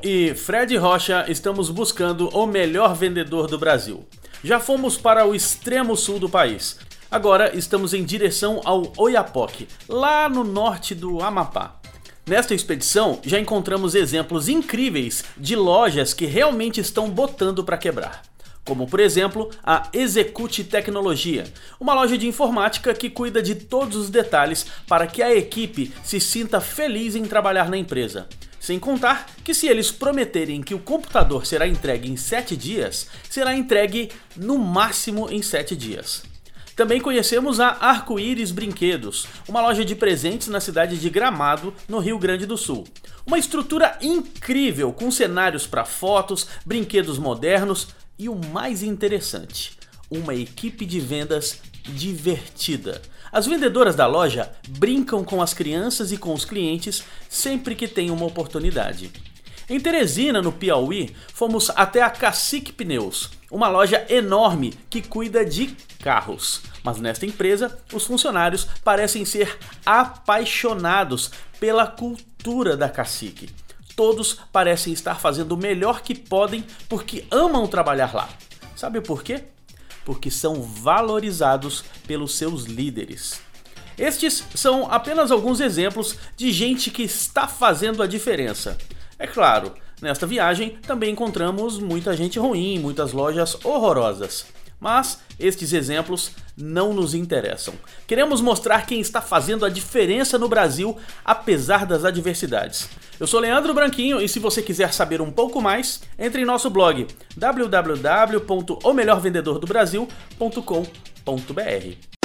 e Fred Rocha estamos buscando o melhor vendedor do Brasil. Já fomos para o extremo sul do país. Agora estamos em direção ao Oiapoque, lá no norte do Amapá. Nesta expedição, já encontramos exemplos incríveis de lojas que realmente estão botando para quebrar como por exemplo a Execute Tecnologia, uma loja de informática que cuida de todos os detalhes para que a equipe se sinta feliz em trabalhar na empresa. Sem contar que se eles prometerem que o computador será entregue em 7 dias, será entregue no máximo em 7 dias. Também conhecemos a Arco-Íris Brinquedos, uma loja de presentes na cidade de Gramado, no Rio Grande do Sul. Uma estrutura incrível, com cenários para fotos, brinquedos modernos, e o mais interessante, uma equipe de vendas divertida. As vendedoras da loja brincam com as crianças e com os clientes sempre que tem uma oportunidade. Em Teresina, no Piauí, fomos até a Cacique Pneus, uma loja enorme que cuida de carros. Mas nesta empresa, os funcionários parecem ser apaixonados pela cultura da Cacique todos parecem estar fazendo o melhor que podem porque amam trabalhar lá. Sabe por quê? Porque são valorizados pelos seus líderes. Estes são apenas alguns exemplos de gente que está fazendo a diferença. É claro, nesta viagem também encontramos muita gente ruim, muitas lojas horrorosas. Mas estes exemplos não nos interessam. Queremos mostrar quem está fazendo a diferença no Brasil, apesar das adversidades. Eu sou Leandro Branquinho e se você quiser saber um pouco mais, entre em nosso blog www.omelhorvendedordobrasil.com.br.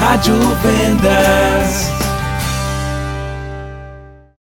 Rádio Vendas.